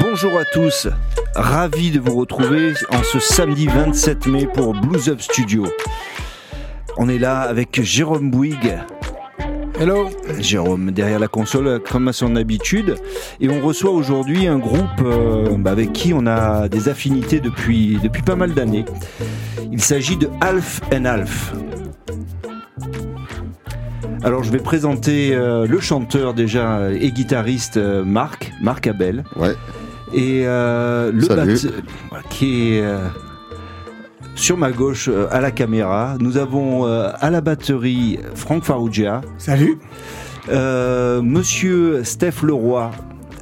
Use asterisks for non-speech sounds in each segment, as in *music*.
Bonjour à tous, ravi de vous retrouver en ce samedi 27 mai pour Blues Up Studio. On est là avec Jérôme Bouygues. Hello Jérôme, derrière la console, comme à son habitude. Et on reçoit aujourd'hui un groupe euh, bah, avec qui on a des affinités depuis, depuis pas mal d'années. Il s'agit de Alf and Alf. Alors je vais présenter euh, le chanteur déjà et guitariste euh, Marc, Marc Abel. Ouais. Et euh, le batte- voilà, qui est euh, sur ma gauche euh, à la caméra. Nous avons euh, à la batterie Franck Farrugia, Salut euh, Monsieur Steph Leroy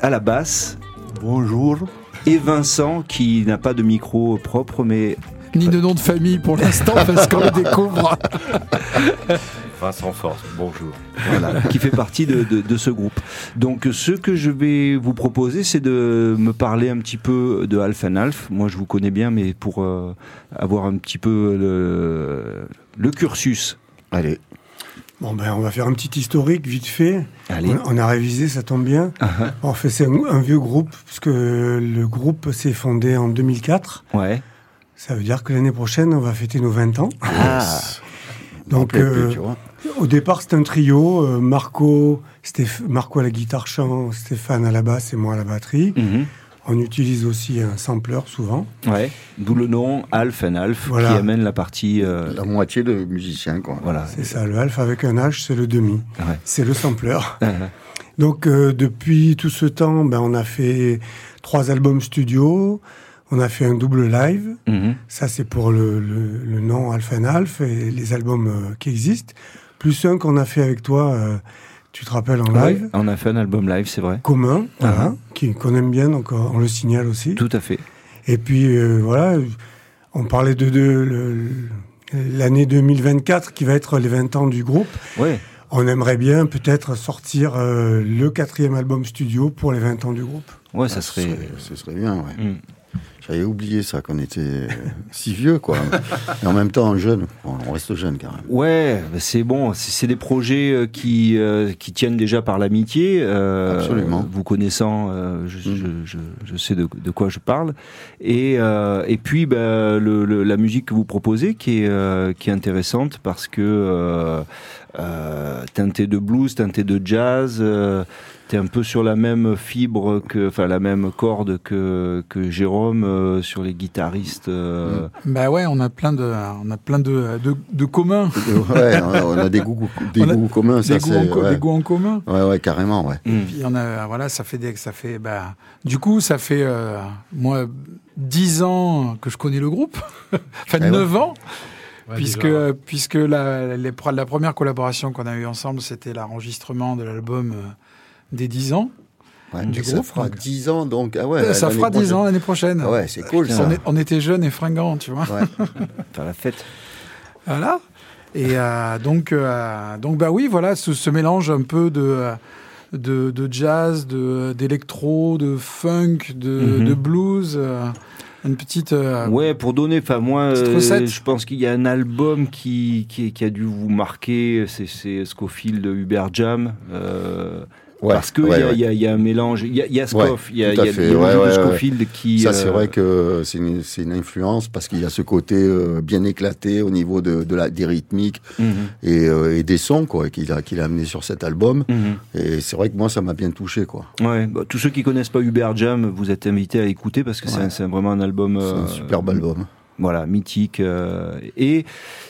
à la basse Bonjour et Vincent qui n'a pas de micro propre mais Ni de nom de famille pour l'instant parce qu'on le découvre. *laughs* Vincent Force, bonjour. voilà, qui fait partie de, de- de ce groupe. Donc ce que je vais vous proposer, c'est de me parler un petit peu de Alf and Alf. Moi, je vous connais bien, mais pour euh, avoir un petit peu le, le cursus. Allez. Bon ben on va faire un petit historique vite fait. Allez. On, on a révisé, ça tombe bien. En fait c'est un, un vieux groupe puisque le groupe s'est fondé en 2004. Ouais. Ça veut dire que l'année prochaine on va fêter nos 20 ans. Ah. Donc Plus, euh, tu vois. Au départ c'était un trio, euh, Marco, Stéph- Marco à la guitare chant, Stéphane à la basse et moi à la batterie. Mhm. On utilise aussi un sampler souvent. Ouais. D'où le nom Alf and Alf Voilà. qui amène la partie. euh, La moitié de musiciens, quoi. voilà. C'est ça, le alpha avec un H, c'est le demi. Ouais. C'est le sampler. *laughs* Ah, Donc euh, depuis tout ce temps, ben, on a fait trois albums studio, on a fait un double live. mhm. Ça c'est pour le, le, le nom Alpha and Alf et les albums euh, qui existent. Plus un qu'on a fait avec toi, euh, tu te rappelles en Ouais, live, on a fait un album live, c'est vrai. commun, voilà, Uh-huh. qui qu'on aime bien, donc euh, on le signale aussi. Tout à fait. Et puis euh, voilà, on parlait de, de l'année 2024 qui va être les 20 ans du groupe. Ouais. On aimerait bien peut-être sortir euh, le quatrième album studio pour les 20 ans du groupe. Ouais, ça Ah, serait. Ce serait, ce serait bien, ouais. Mm. J'avais oublié ça, qu'on était euh, si vieux, quoi. Et en même temps, jeune. On reste jeune, quand même. Ouais, bah, c'est bon. C'est des projets euh, qui euh, qui tiennent déjà par l'amitié. euh, Absolument. Vous connaissant, euh, je, Mm. je, je, je sais de, de quoi je parle. Et euh, et puis bah, le, le- la musique que vous proposez, qui est qui est intéressante parce que teintée de blues, teintée de jazz. T'es un peu sur la même fibre que, enfin la même corde que que Jérôme euh, sur les guitaristes. euh, Bah ouais, on a plein de, on a plein de, de, de communs. *laughs* Ouais, on a, des goûts, des goûts communs, ça, Des goûts, en, Ouais. des goûts en commun. ouais, ouais, carrément, ouais. mm. Puis on a, voilà, ça fait des, ça fait, bah, du coup, ça fait, euh, moi, 10 ans que je connais le groupe. *laughs* enfin, Eh ouais. 9 ans. puisque, puisque la, les la première collaboration qu'on a eue ensemble, c'était l'enregistrement de l'album euh, des 10 ans. ouais. Du ça groupe, fera donc. 10 ans, donc. Ah ouais, Euh, ça fera 10 prochaine. ans l'année prochaine. Ah ouais, c'est cool, ça. On, est- on était jeunes et fringants, tu vois. Ouais. *laughs* Faire la fête. Voilà. Et euh, donc, euh, donc bah oui, voilà, ce, ce mélange un peu de, de, de jazz, de d'électro, de funk, de, Mhm. de blues, euh, une petite. euh, Ouais, pour donner, enfin moi, euh, je pense qu'il y a un album qui, qui, qui a dû vous marquer, c'est- c'est Scofield Hubert Jam. euh, Ouais, parce qu'il ouais, y, a- ouais. il y, a- il y a un mélange, il y a, y a Scoff, il y a, y a- de. Scofield qui. Ça, euh, c'est vrai que c'est une, c'est une influence parce qu'il y a ce côté euh, bien éclaté au niveau de, de la, des rythmiques mhm, et, euh, et des sons quoi qu'il a, qu'il a amené sur cet album. mhm. Et c'est vrai que moi, ça m'a bien touché. quoi. Ouais, bah, tous ceux qui connaissent pas Hubert Jam, vous êtes invités à écouter parce que c'est vraiment un album. C'est euh, un superbe album. Voilà, mythique. euh, et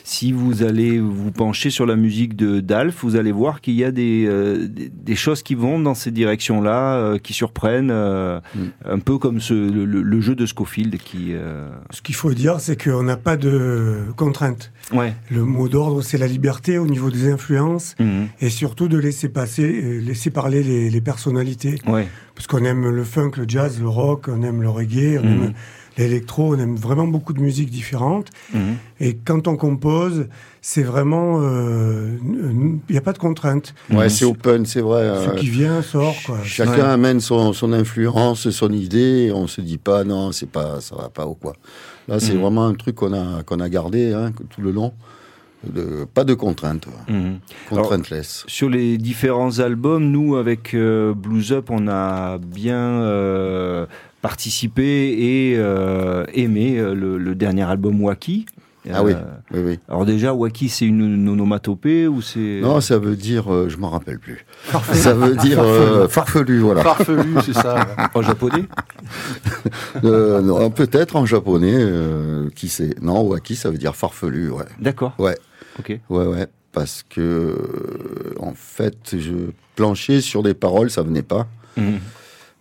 si vous allez vous pencher sur la musique de d'Alf, vous allez voir qu'il y a des, euh, des, des choses qui vont dans ces directions-là, euh, qui surprennent, euh, Mm. un peu comme ce, le, le- le jeu de Scofield qui. euh, Ce qu'il faut dire, c'est qu'on n'a pas de contraintes. Ouais. Le mot d'ordre, c'est la liberté au niveau des influences Mhm. et surtout de laisser passer, laisser parler les, les personnalités. Ouais. Parce qu'on aime le funk, le jazz, le rock, on aime le reggae, on aime l'électro, on aime vraiment beaucoup de musiques différentes. Mhm. Et quand on compose, c'est vraiment, euh, il n'y a pas de contraintes. Ouais, c'est open, c'est vrai. Ce euh, qui vient sort, quoi. Chacun Ouais. amène son, son influence, son idée. Et on se dit pas non, c'est pas, ça va pas ou quoi. Là, c'est Mhm. vraiment un truc qu'on a qu'on a gardé hein, tout le long. de, pas de contraintes, Mhm. contrainteless. Sur les différents albums, nous, avec euh, Blues Up, on a bien euh, participé et euh, aimé euh, le, le dernier album Waki. Ah oui. Euh, Oui, oui. Alors déjà, Waki, c'est une, une onomatopée ou c'est... Non, ça veut dire, euh, je m'en rappelle plus. Ça veut dire euh, farfelu, voilà. Farfelu, c'est ça. En japonais *laughs* Euh, non, Peut-être en japonais, euh, qui sait. Non, waki, ça veut dire farfelu, ouais. D'accord. Ouais, Ok. ouais, ouais. Parce que, euh, en fait, je planchais sur des paroles, ça venait pas. Mhm.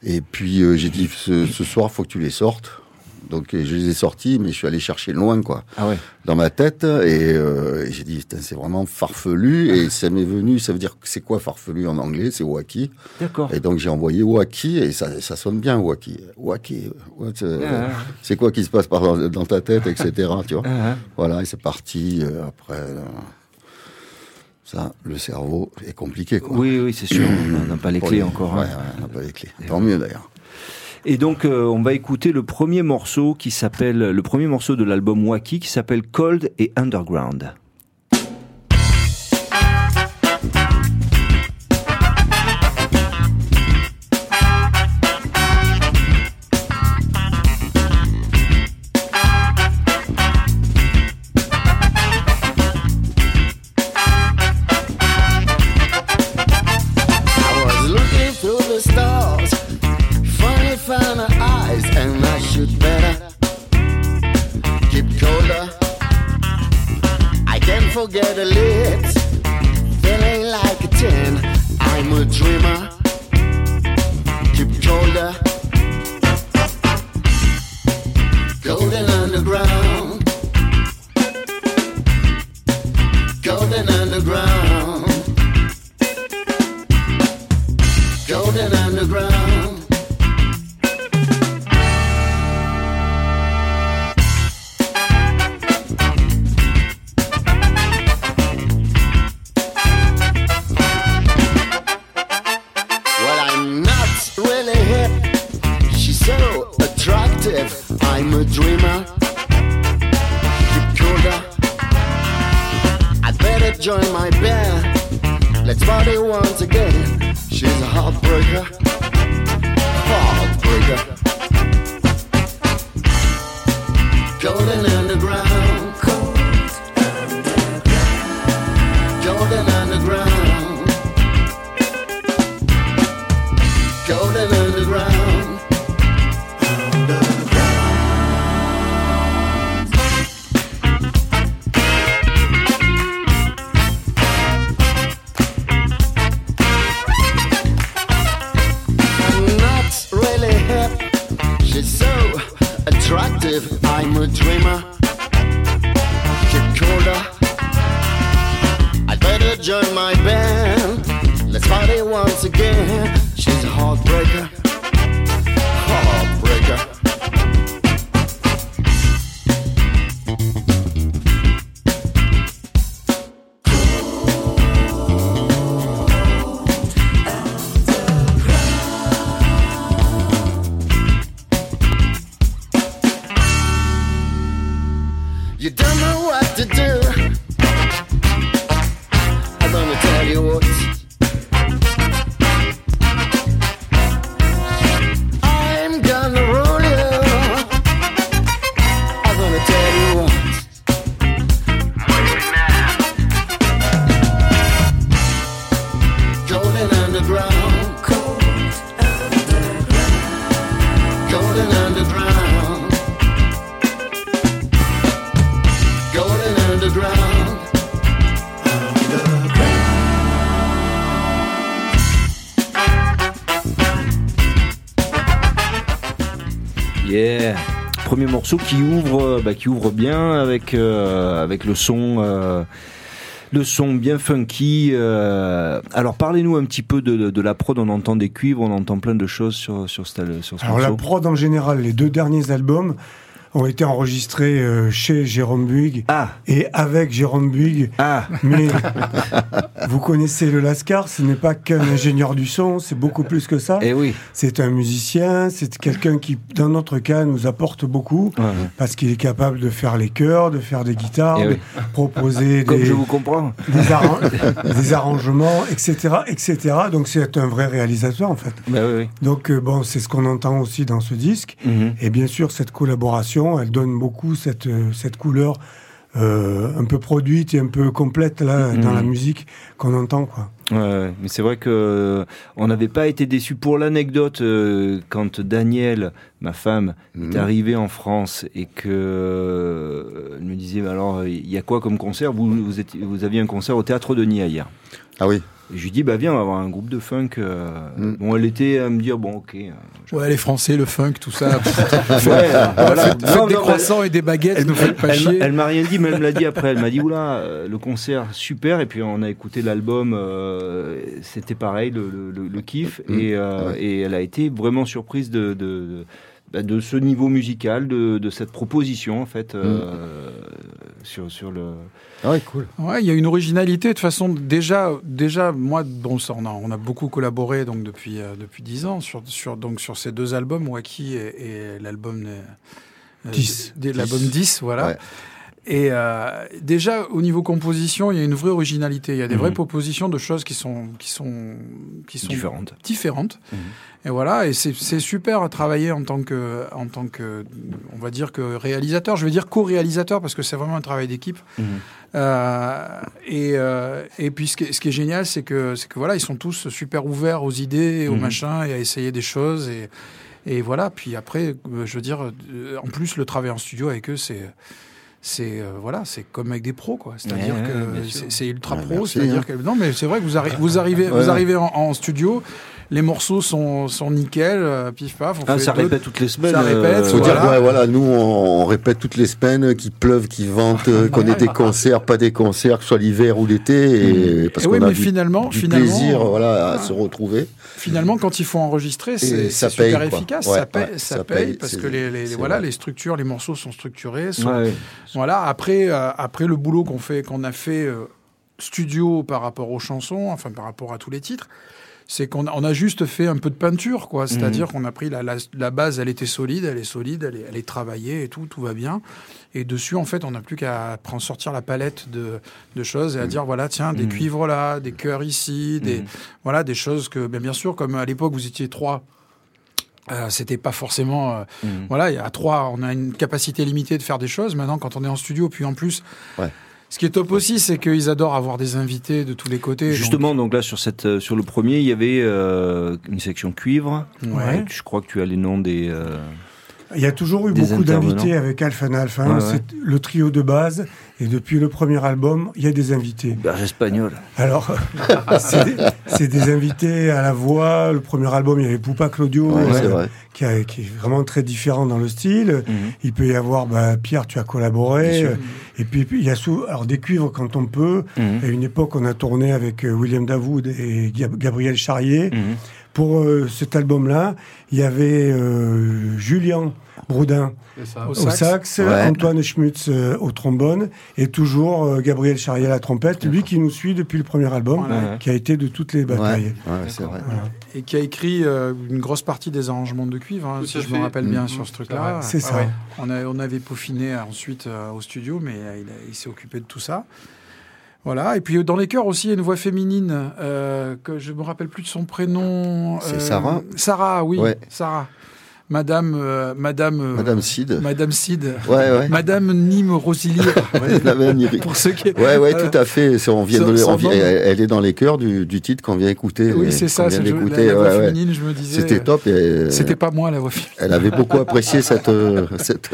Et puis, euh, j'ai dit, ce, ce soir, faut que tu les sortes. Donc, je les ai sortis, mais je suis allé chercher loin, quoi, Ah ouais. dans ma tête. Et, euh, et j'ai dit, c'est vraiment farfelu. Et ça m'est venu, ça veut dire, c'est quoi farfelu en anglais? C'est waki. D'accord. Et donc j'ai envoyé Waki et ça, ça sonne bien Waki. Waki, what, euh, Ah, ah, c'est quoi qui se passe par dans, ta tête, etc. tu vois. ah, ah. Voilà, et c'est parti. euh, après, euh, ça, le cerveau est compliqué. Quoi. Oui, oui, c'est sûr. *clears throat* On n'a pas les clés encore. Hein. ouais, on n'a pas les clés. Tant mieux d'ailleurs. Et donc, euh, on va écouter le premier morceau qui s'appelle, le premier morceau de l'album Waki qui s'appelle Cold et Underground. Morceau qui ouvre, euh, bah, qui ouvre bien avec euh, avec le son. euh, le son bien funky. euh. Alors parlez-nous un petit peu de, de- de la prod. On entend des cuivres, on entend plein de choses sur sur ce, sur ce Alors la prod en général, les deux derniers albums, ont été enregistrés euh, chez Jérôme Buig Ah, et avec Jérôme Buig. ah, Mais vous connaissez le Lascar, ce n'est pas qu'un ingénieur du son, c'est beaucoup plus que ça. eh oui. C'est un musicien, c'est quelqu'un qui, dans notre cas, nous apporte beaucoup Ouais, parce qu'il est capable de faire les chœurs, de faire des guitares, Eh de oui. proposer *laughs* Comme des, je vous comprends. des, arran- des arrangements, etc., etc. Donc c'est un vrai réalisateur en fait. Bah oui, oui. Donc euh, bon, c'est ce qu'on entend aussi dans ce disque. Mhm. Et bien sûr, cette collaboration, elle donne beaucoup cette, cette couleur euh, un peu produite et un peu complète là dans la musique qu'on entend quoi. Ouais, mais c'est vrai que euh, on n'avait pas été déçus. Pour l'anecdote, euh, quand Daniel, ma femme, est arrivée en France et que euh, elle me disait, bah alors, il y a quoi comme concert? Vous, vous, étiez- vous aviez un concert au théâtre de Nia hier. Ah oui. Je lui dis, bah viens, on va avoir un groupe de funk. euh. Mhm. Bon, elle était à me dire, bon, ok. euh, Ouais, les Français, le funk, tout ça. *laughs* Ouais, voilà. Faites, faites Non, des non, croissants et des baguettes, nous faites pas Elle, m'a- chier. elle m'a rien dit, mais elle me l'a dit après. Elle m'a dit oula, euh, le concert super. Et puis on a écouté l'album, euh, c'était pareil, le, le- le- le kiff. Mm. Et, euh, Ouais. et elle a été vraiment surprise de, de, de, bah, de ce niveau musical, de, de cette proposition en fait euh, sur, sur le. Ah oui, cool. Ouais, il y a une originalité. De toute façon, déjà, déjà, moi, bon, ça, on a, on a beaucoup collaboré donc depuis euh, depuis dix ans sur sur donc sur ces deux albums, Wacky et, et l'album euh, 10. d- l'album 10, voilà. Ouais. Et euh, déjà au niveau composition, il y a une vraie originalité. Il y a des Mhm. vraies propositions de choses qui sont qui sont qui sont Différente. différentes. Mhm. Et voilà, et c'est super à travailler en tant que, en tant que, on va dire que réalisateur. Je vais dire co-réalisateur parce que c'est vraiment un travail d'équipe. Mhm. Euh, et, euh, et puis ce qui est, ce qui est génial, c'est que, c'est que voilà, ils sont tous super ouverts aux idées, et aux machins, et à essayer des choses. Et, et voilà. Puis après, euh, je veux dire, euh, en plus, le travail en studio avec eux, c'est c'est euh, voilà, c'est comme avec des pros quoi. C'est-à-dire Ouais, que c'est- ultra Ouais, pro. merci, C'est-à-dire hein. que non, mais c'est vrai que vous, arri- vous arrivez, Ouais. vous arrivez en, en studio, les morceaux sont, sont nickel, euh, pif paf. On Ah, fait ça deux- répète toutes les semaines. Ça répète, Faut Voilà. dire, ouais, voilà, nous, on, on répète toutes les semaines qu'il pleuve, qu'il vente, euh, qu'on ait des concerts, pas des concerts, que ce soit l'hiver ou l'été, et parce Et oui, qu'on a mais finalement, du finalement, plaisir, voilà, à se retrouver. Finalement, quand il faut enregistrer, c'est ça paye, super quoi. efficace. Ouais, ça paye, ouais, ça ça paye paye, parce que les, voilà, vrai. les structures, les morceaux sont structurés. sont- Ouais. Voilà. Après, euh, après le boulot qu'on fait, qu'on a fait euh, studio par rapport aux chansons, enfin par rapport à tous les titres, c'est qu'on a, on a juste fait un peu de peinture, quoi. C'est-à-dire qu'on a pris la, la, la base, elle était solide, elle est solide, elle est, elle est travaillée et tout, tout va bien. Et dessus, en fait, on n'a plus qu'à prendre sortir la palette de, de choses et à dire voilà, tiens, des Mhm. cuivres là, des chœurs ici, des voilà, des choses que, bien, bien sûr, comme à l'époque vous étiez trois. euh, c'était pas forcément euh, voilà, a trois, on a une capacité limitée de faire des choses. Maintenant, quand on est en studio, puis en plus, Ouais. Ce qui est top aussi, c'est qu'ils adorent avoir des invités de tous les côtés. Justement, donc là sur cette euh, sur le premier, il y avait euh, une section cuivre. Ouais. Je crois que tu as les noms des. euh, Il y a toujours eu beaucoup d'invités avec Alpha and Alpha. Ouais, ouais. C'est le trio de base. Et depuis le premier album, il y a des invités. berges espagnols. Alors, *laughs* *laughs* c'est des, invités à la voix. Le premier album, il y avait Poupa Claudio, Ouais, euh, vrai. qui, a- qui est vraiment très différent dans le style. Mhm. Il peut y avoir, bah, Pierre, tu as collaboré. Euh, Et puis, il y a sous, alors des cuivres quand on peut. Mhm. À une époque, on a tourné avec euh, William Davoud et Gab- Gabriel Charrier. Mhm. Pour euh, cet album-là, il y avait euh, Julien Broudin Au au sax. sax, Ouais. Antoine Schmutz euh, au trombone et toujours euh, Gabriel Charrier à la trompette, lui qui nous suit depuis le premier album, Voilà. Ouais. qui a été de toutes les batailles. ouais, c'est vrai. Et qui a écrit euh, une grosse partie des arrangements de cuivre, hein, si je fait. me rappelle bien Mhm. sur ce truc-là. C'est ça. Ouais. On, a- on avait peaufiné ensuite euh, au studio, mais euh, il s'est occupé de tout ça. Voilà. Et puis euh, dans les chœurs aussi, il y a une voix féminine euh, que je me rappelle plus de son prénom. C'est Sarah Sarah, oui. Ouais. Sarah. Madame, euh, Madame, euh, Madame Sid. Madame Sid. Ouais, ouais. Madame Nîmes Rosilier. *laughs* Iri- pour ceux qui. Ouais, ouais, tout à fait. On vient de, on vient- elle, elle est dans les chœurs du, du titre qu'on vient écouter. Oui, euh, c'est ça. c'est la, voix ouais, ouais. féminine, je me disais. C'était top. Euh, C'était pas moi la voix féminine. Elle avait beaucoup apprécié cette, euh, *laughs* cette,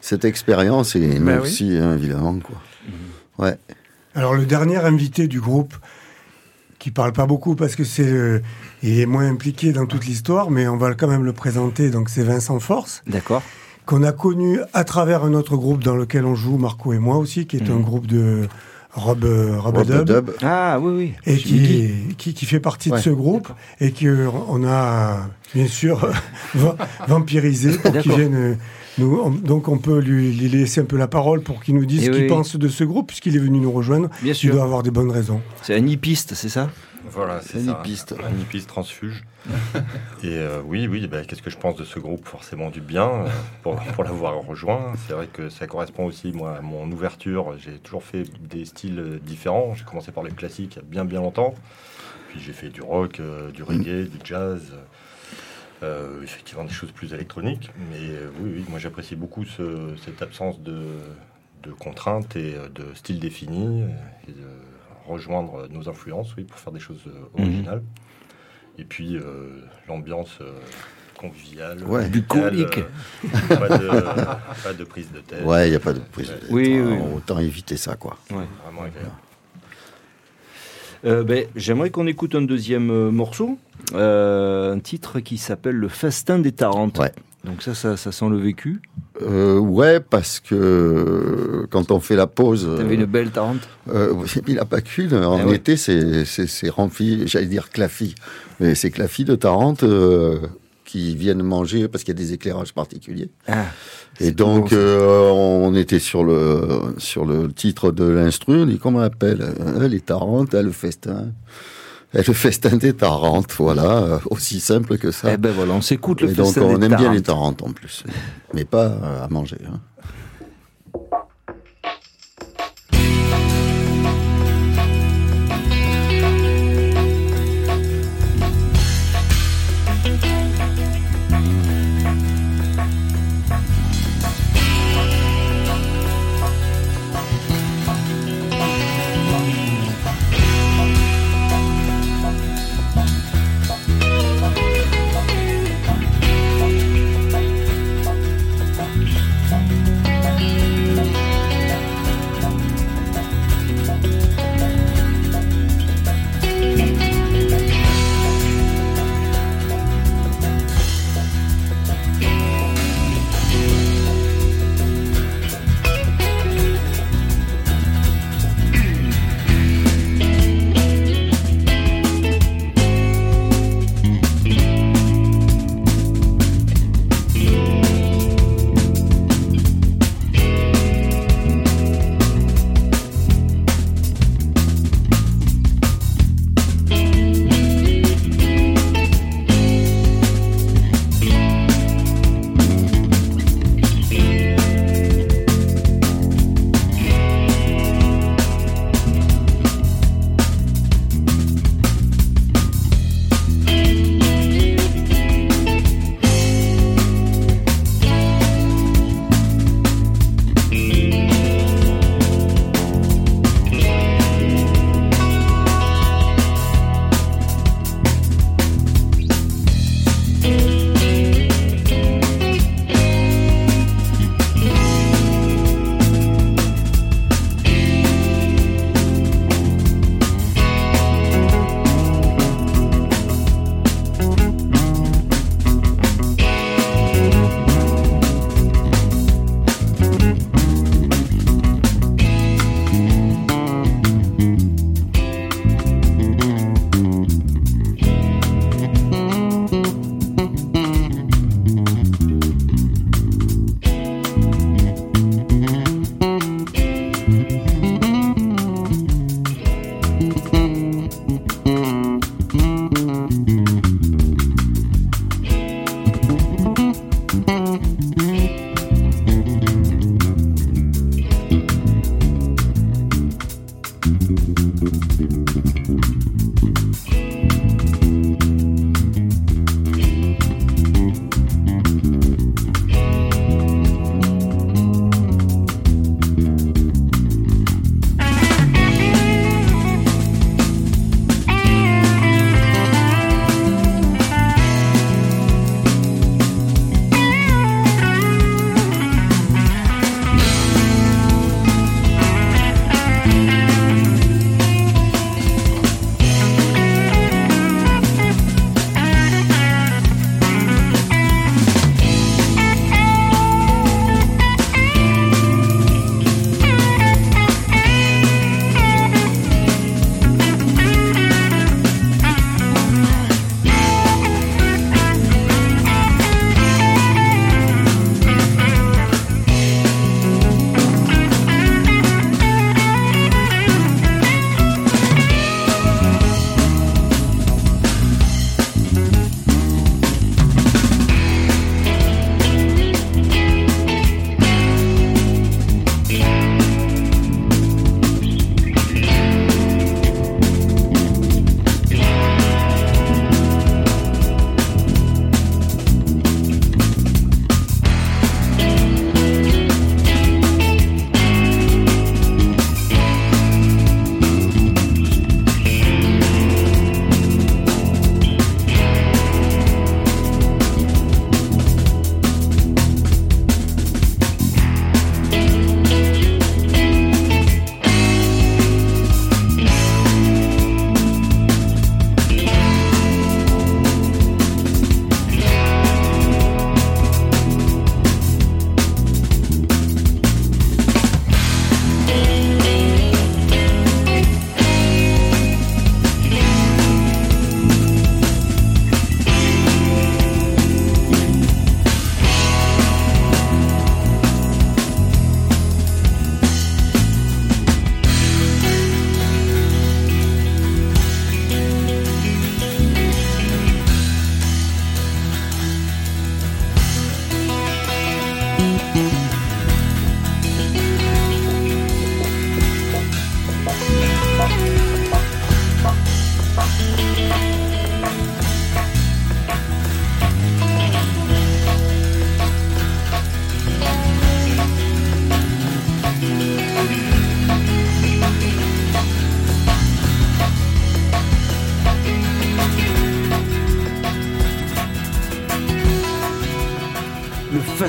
cette expérience et nous Bah oui. aussi, hein, évidemment. Quoi. Ouais. Alors le dernier invité du groupe, qui parle pas beaucoup parce que c'est euh, il est moins impliqué dans toute l'histoire, mais on va quand même le présenter. Donc c'est Vincent Force, D'accord. qu'on a connu à travers un autre groupe dans lequel on joue, Marco et moi aussi, qui est un Mhm. groupe de Rob, euh, Rob Rob Dub. Dub. Ah oui oui. et qui, qui, qui fait partie de ce groupe et que on a bien sûr *laughs* va- vampirisé pour qu'il D'accord. Vienne Nous, on- donc on peut lui, lui laisser un peu la parole pour qu'il nous dise Eh ce qu'il oui. pense de ce groupe, puisqu'il est venu nous rejoindre. Bien Il sûr. doit avoir des bonnes raisons. C'est un hippiste, c'est ça? Voilà, c'est Un ça. hippiste. Un hippiste transfuge. Et euh, oui, oui, bah, qu'est-ce que je pense de ce groupe? Forcément du bien euh, pour, pour l'avoir rejoint. C'est vrai que ça correspond aussi, moi, à mon ouverture. J'ai toujours fait des styles euh, différents. J'ai commencé par le classique il y a bien, bien longtemps. Puis j'ai fait du rock, euh, du reggae, du jazz. Euh, effectivement, des choses plus électroniques. Mais euh, oui, oui, moi j'apprécie beaucoup ce- cette absence de, de contraintes et euh, de style défini. Et de rejoindre nos influences, oui, pour faire des choses euh, originales. Et puis euh, l'ambiance euh, conviviale, Ouais. Bucolique. euh, pas, de, pas de prise de tête. Ouais, il n'y a pas de prise de tête. Oui, Ah, oui. Autant éviter ça, quoi. Vraiment agréable. Euh, ben, J'aimerais qu'on écoute un deuxième euh, morceau, euh, un titre qui s'appelle Le Festin des Tarentes. Ouais. Donc ça, ça, ça sent le vécu. Euh, ouais, parce que quand on fait la pause, T'avais une belle Tarente euh, *laughs* il n'a pas qu'une. En Eh ouais. été, c'est c'est- c'est rempli, j'allais dire claffi, mais c'est claffi de Tarente euh, qui viennent manger parce qu'il y a des éclairages particuliers. Ah, Et donc, bon, euh, on était sur le, sur le titre de l'instru, on dit comment on appelle? Euh, Les Tarentes, le festin. Euh, Le festin des Tarentes, voilà, euh, aussi simple que ça. Eh ben voilà, on s'écoute le Et donc, on des aime bien les Tarentes en plus, mais pas à manger. hein.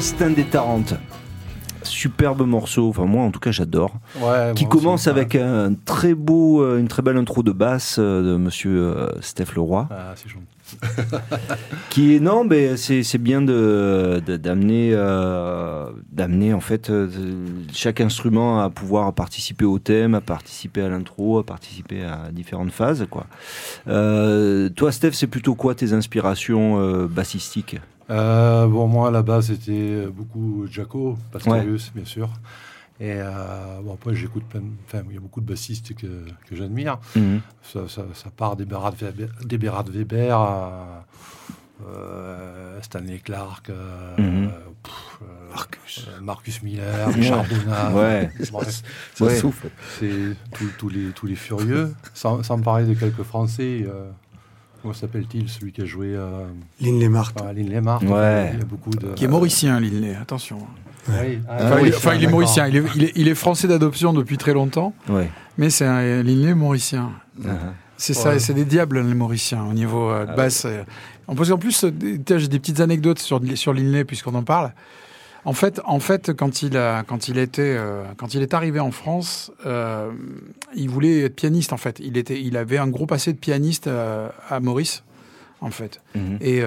Le Festin des Tarentes. Superbe morceau, enfin moi en tout cas j'adore. Ouais, Qui commence avec un très beau, euh, une très belle intro de basse euh, de Monsieur euh, Steph Leroy. Ah, c'est *laughs* qui est non mais c'est bien de d'amener euh, d'amener en fait chaque instrument à pouvoir participer au thème à participer à l'intro à participer à différentes phases quoi Euh, toi Steph c'est plutôt quoi tes inspirations euh, bassistiques? Euh, bon, moi, à la base, c'était beaucoup Jaco, Pastorius, bien sûr. Et euh, bon, après, j'écoute plein. Enfin, il y a beaucoup de bassistes que, que j'admire. Mhm. Ça, ça- ça part des Berat Weber, des Berat Weber à euh, Stanley Clark, euh, Mhm. pff, Marcus Miller, Richard Donat. Ouais. Bref, Ça Ouais. souffle. c'est tous- tous les, tous les furieux. Sans, sans parler de quelques Français. Comment s'appelle-t-il, celui qui a joué à Lynn Lemart Ouais. Il y a beaucoup de. Qui est mauricien, Linley, attention. Oui. Ah, Enfin, oui, il, enfin, il est mauricien. Il est, il est- il est français d'adoption depuis très longtemps, ouais mais c'est un Linley mauricien. Uh-huh. C'est ça, Ouais. c'est des diables, les Mauriciens, au niveau euh, Ah basse. En plus, en plus, euh, j'ai des petites anecdotes sur, sur Linley, puisqu'on en parle. En fait, en fait quand, il a, quand, il était, euh, quand il est arrivé en France, euh, il voulait être pianiste, en fait. Il, était, il avait un gros passé de pianiste euh, à Maurice, en fait. Mhm. Et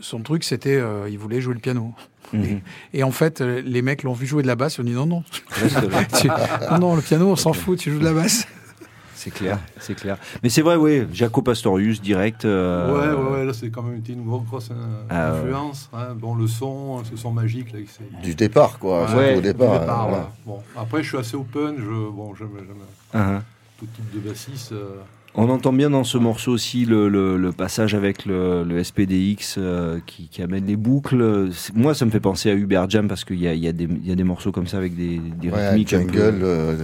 son truc, c'était, il voulait jouer le piano. Mhm. Et en fait, les mecs l'ont vu jouer de la basse, ils ont dit non, non, *laughs* tu- non, non, le piano, on s'en fout, tu joues de la basse. C'est clair c'est clair mais c'est vrai oui Jaco Pastorius direct euh, Ouais, ouais, ouais, là c'est quand même été une grosse, grosse euh, Ah, ouais. influence. hein. Bon, le son, ce son magique là. Du départ, quoi. Ouais, au du départ. euh, ouais. Bon, après je suis assez open. Je, bon, j'aime, j'aime uh-huh. tout type de bassiste. euh. On entend bien dans ce morceau aussi le, le- le passage avec le, le SPDX euh, qui, qui amène les boucles. Moi, ça me fait penser à Hubert Jam parce qu'il y a, y, des- il y a des morceaux comme ça avec des, des Ouais, rythmiques un jungle. peu, euh,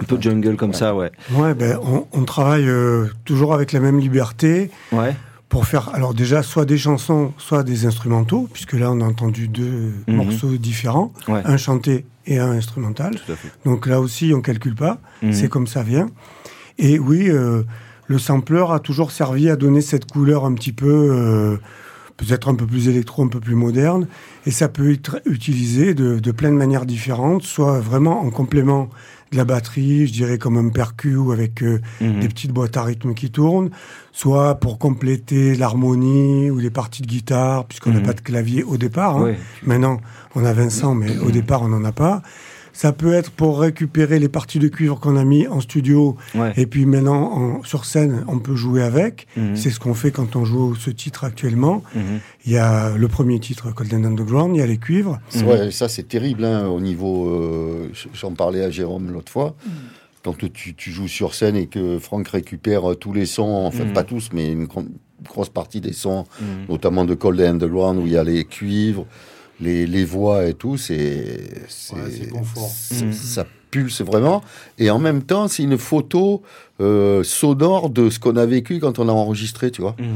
un peu jungle comme ça, ouais. Ouais, ben, on, on travaille euh, toujours avec la même liberté Ouais. pour faire, alors déjà, soit des chansons, soit des instrumentaux, puisque là, on a entendu deux Mhm. morceaux différents, Ouais. un chanté et un instrumental. Tout à fait. Donc là aussi, on calcule pas, Mhm. c'est comme ça vient. Et oui, euh, le sampler a toujours servi à donner cette couleur un petit peu, euh, peut-être un peu plus électro, un peu plus moderne. Et ça peut être utilisé de, de plein de manières différentes, soit vraiment en complément de la batterie, je dirais comme un percu ou avec euh, Mhm. des petites boîtes à rythme qui tournent, soit pour compléter l'harmonie ou les parties de guitare, puisqu'on n'a Mhm. pas de clavier au départ. hein. Ouais. Maintenant, on a Vincent, mais au départ, on n'en a pas. Ça peut être pour récupérer les parties de cuivre qu'on a mis en studio, Ouais. et puis maintenant, en- sur scène, on peut jouer avec. Mhm. C'est ce qu'on fait quand on joue ce titre actuellement. Mhm. Il y a le premier titre, Golden Underground, il y a les cuivres. Vrai, ça c'est terrible hein, au niveau. euh, J'en parlais à Jérôme l'autre fois. Quand tu, tu joues sur scène et que Franck récupère tous les sons, enfin Mhm. pas tous, mais une gro- grosse partie des sons, Mhm. notamment de Cold Underground où il y a les cuivres, les, les voix et tout, c'est. c'est- Ouais, confort. Mhm. Ça pulse vraiment. Et en même temps, c'est une photo euh, sonore de ce qu'on a vécu quand on a enregistré, tu vois Mhm.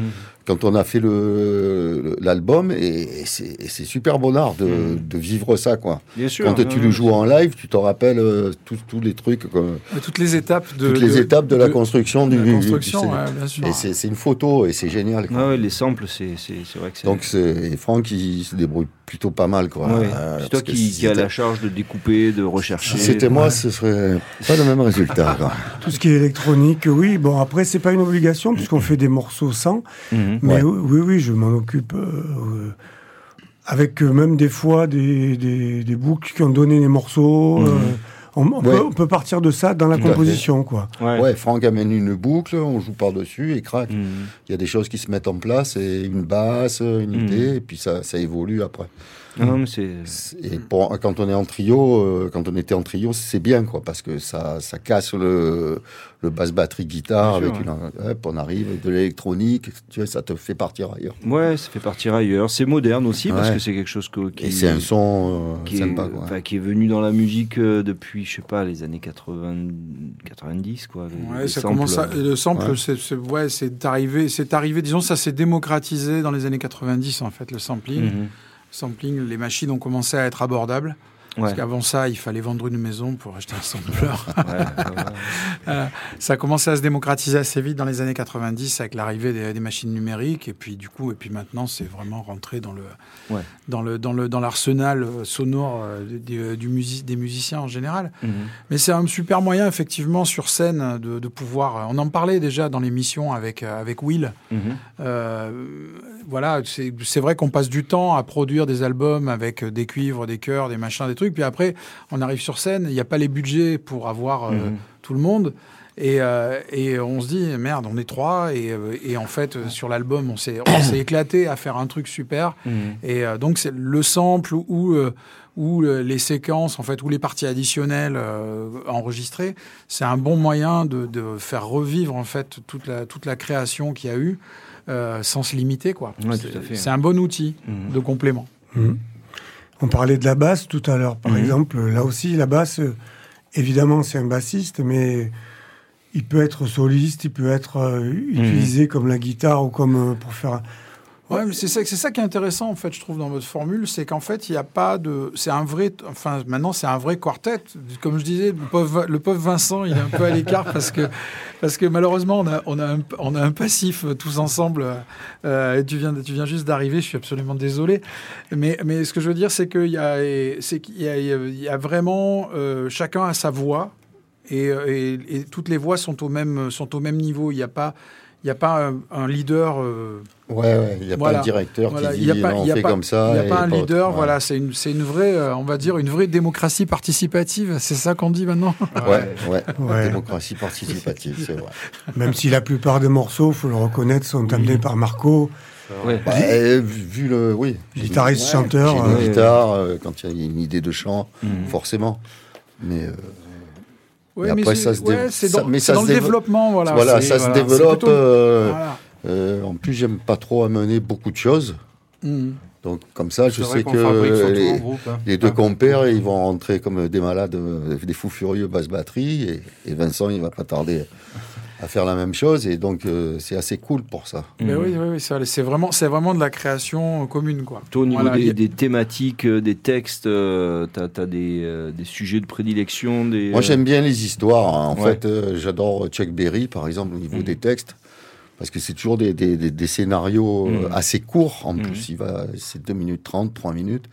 quand on a fait le le- l'album et, et c'est super bonheur de, Mm. de vivre ça quoi. Bien sûr. Quand tu le joues en live, tu t'en rappelles euh, tous les trucs, Toutes les étapes de. toutes les étapes de, la construction de du, la du construction, CD. ouais, bien sûr. Et c'est une photo et c'est génial. quoi. Ouais, ouais, les samples, c'est vrai que c'est. Donc c'est et Franck il se débrouille plutôt pas mal quoi. Ouais. Euh, c'est toi qui, qui a la charge de découper, de rechercher. Si c'était moi, ce serait pas le même résultat. quoi. Tout ce qui est oui. Bon, après, c'est pas une obligation, puisqu'on fait des morceaux sans. Mhm. Mais Ouais. oui, oui, je m'en occupe. euh, euh, avec euh, même des fois des, des, des boucles qui ont donné les morceaux. Mhm. euh, on, on Ouais. peut, on peut partir de ça dans la Tout composition, quoi. Ouais. Ouais, Franck amène une boucle, on joue par dessus et crac. Mhm. Il y a des choses qui se mettent en place et une basse, une idée et puis ça ça évolue après. Non, non, mais c'est. Et pour, quand on est en trio, euh, quand on était en trio, c'est bien, quoi, parce que ça, ça casse le, le basse batterie guitare Bien avec sûr, une, hop, on arrive avec de l'électronique, tu vois, ça te fait partir ailleurs. Ouais, ça fait partir ailleurs. C'est moderne aussi parce Ouais. que c'est quelque chose que, qui, Et c'est un son euh, qui, est, sympa, quoi. enfin, qui est venu dans la musique euh, depuis, je sais pas, les années 80, 90, quoi. les- Ouais, les ça samples, commence à- le sample, ouais. c'est c'est- ouais, c'est arrivé, c'est arrivé. Disons, ça s'est démocratisé dans les années 90 en fait, le sampling. mhm. Sampling, les machines ont commencé à être abordables. Parce qu'avant ça, il fallait vendre une maison pour acheter un sampleur. *laughs* euh, ça a commencé à se démocratiser assez vite dans les années 90 avec l'arrivée des, des, machines numériques. Et puis, du coup, et puis maintenant, c'est vraiment rentré dans le, ouais. dans le, dans le, dans l'arsenal sonore euh, du, du music, des musiciens en général. Mhm. Mm -hmm. Mais c'est un super moyen, effectivement, sur scène, de, de, pouvoir. On en parlait déjà dans l'émission avec, avec Will. Mm -hmm. euh, voilà, c'est vrai qu'on passe du temps à produire des albums avec des cuivres, des chœurs, des machins, des trucs. Puis après, on arrive sur scène, il n'y a pas les budgets pour avoir euh, Mhm. tout le monde. Et, euh, et, on se dit, merde, on est trois. Et, euh, et en fait, sur l'album, on s'est éclaté à faire un truc super. Mhm. Et euh, donc, c'est le sample ou, ou les séquences, en fait, ou les parties additionnelles euh, enregistrées, c'est un bon moyen de, de, faire revivre, en fait, toute la, toute la création qu'il y a eu. Euh, sans se limiter, quoi. Ouais, c'est un bon outil Mhm. de complément. On parlait de la basse tout à l'heure, par Mhm. exemple. Là aussi, la basse, euh, évidemment, c'est un bassiste, mais il peut être soliste, il peut être euh, utilisé comme la guitare ou comme euh, pour faire. C'est ça, qui est intéressant en fait, je trouve dans votre formule, c'est qu'en fait il n'y a pas de, c'est un vrai, enfin maintenant c'est un vrai quartet. Comme je disais, le pauvre, Vincent, il est un peu à l'écart parce que parce que malheureusement on a on a un, on a un passif tous ensemble. Euh, et tu viens tu viens juste d'arriver, je suis absolument désolé. Mais mais ce que je veux dire c'est qu'il y a c'est qu'il y a, il y a vraiment euh, chacun a sa voix et, toutes les voix sont au même sont au même niveau. Il n'y a pas il n'y a pas un, leader. Euh, ouais, ouais, il n'y a voilà, pas un directeur voilà, qui dit pas, non, on fait pas, comme ça. Il n'y a pas un pas leader, autre, voilà, c'est une, une vraie, euh, on va dire, une vraie démocratie participative. C'est ça qu'on dit maintenant Ouais, ouais, *laughs* Ouais. démocratie participative, c'est vrai. Même si la plupart des morceaux, faut le reconnaître, sont amenés par Marco, Ouais. Bah, euh, vu, le, oui. guitariste, Ouais, chanteur. Euh, une guitare, euh, quand il y a une idée de chant, Mhm. forcément. Mais, euh, Ouais, mais après, c'est- ça se dé- ouais, c'est ça- dans, mais ça dans se le développe- développement, voilà. voilà, ça se voilà, c'est développe. plutôt- euh, voilà. Euh, en plus, j'aime pas trop amener beaucoup de choses. Mhm. Donc, comme ça, je sais que les, groupe, hein. les deux Ah. compères, ils vont rentrer comme des malades, euh, des fous furieux basse batterie. Et, et Vincent, il va pas tarder à faire la même chose. Et donc, euh, c'est assez cool pour ça. Mais oui, oui, oui, ça, c'est vraiment, c'est vraiment de la création commune, quoi. Toi, au niveau Voilà, des, a- des thématiques, des textes, euh, t'as as des, euh, des sujets de prédilection des, Moi, j'aime bien les histoires. hein. En Ouais. fait, euh, j'adore Chuck Berry, par exemple, au niveau Mhm. des textes. Parce que c'est toujours des, des, des- des scénarios euh, Mhm. assez courts. En Mhm. plus, il va, c'est 2 minutes 30, 3 minutes.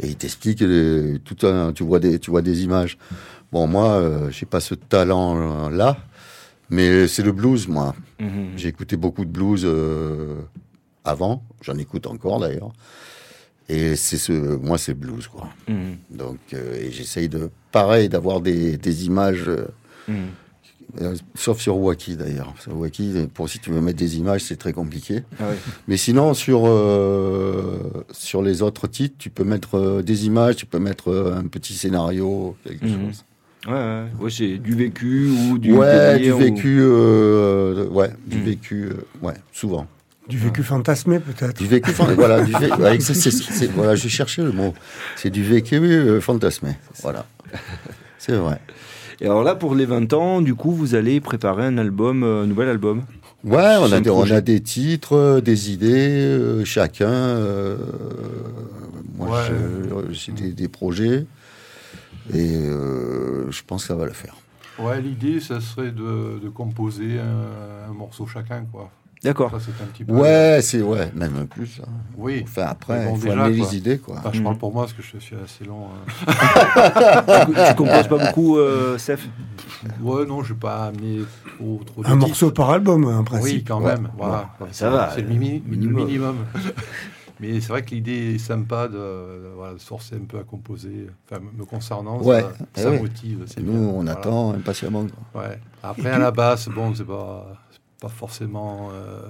Et il t'explique les- tout un, tu vois des, tu vois des images. Bon, moi, euh, j'ai pas ce talent-là. Mais c'est le blues, moi. mhm. J'ai écouté beaucoup de blues euh, avant. J'en écoute encore, d'ailleurs. Et c'est ce, moi, c'est le blues, quoi. Donc, euh, et j'essaye de, pareil, d'avoir des images, euh, sauf sur Wacky d'ailleurs. Sur Wacky, pour si tu veux mettre des images, c'est très compliqué. Ah. Mais sinon, sur euh, sur les autres titres, tu peux mettre euh, des images, tu peux mettre euh, un petit scénario, quelque Mhm. chose. Ouais, ouais, ouais, c'est du vécu ou du ouais, du ou- vécu, euh, ouais, du Mhm. vécu, euh, ouais, souvent. Du vécu fantasmé, peut-être. Du vécu, fan- voilà, du vé- voilà, je cherchais le mot. C'est du vécu euh, fantasmé, voilà. C'est vrai. Et alors là, pour les 20 ans, du coup, vous allez préparer un album, euh, un nouvel album. Ouais, on a, des, on projet. a des titres, euh, des idées, euh, chacun. euh, moi, Ouais. j'ai des, des projets et euh, je pense que ça va le faire. Ouais, l'idée, ça serait de, de composer un, un morceau chacun, quoi. D'accord. Ça, c'est un petit peu. Ouais, c'est ouais, même plus. hein. Oui. Enfin, après, bon, il faut déjà, amener quoi. les idées, quoi. Enfin, je Mhm. parle pour moi parce que je suis assez long. hein. tu, tu composes pas beaucoup, euh, Seth? Ouais, non, je vais pas amener trop, trop de Un titres. morceau par album, en Oui, principe. quand Ouais. même. Voilà. Ouais, ça va, C'est le mini- minimum. minimum. *laughs* Mais c'est vrai que l'idée est sympa de, de, voilà, de se forcer un peu à composer. Enfin, me concernant, Ouais, ça, eh ça oui. motive. Nous, bien. on Voilà. attend impatiemment. quoi. Ouais. Après, à la basse, bon, c'est pas, pas forcément euh,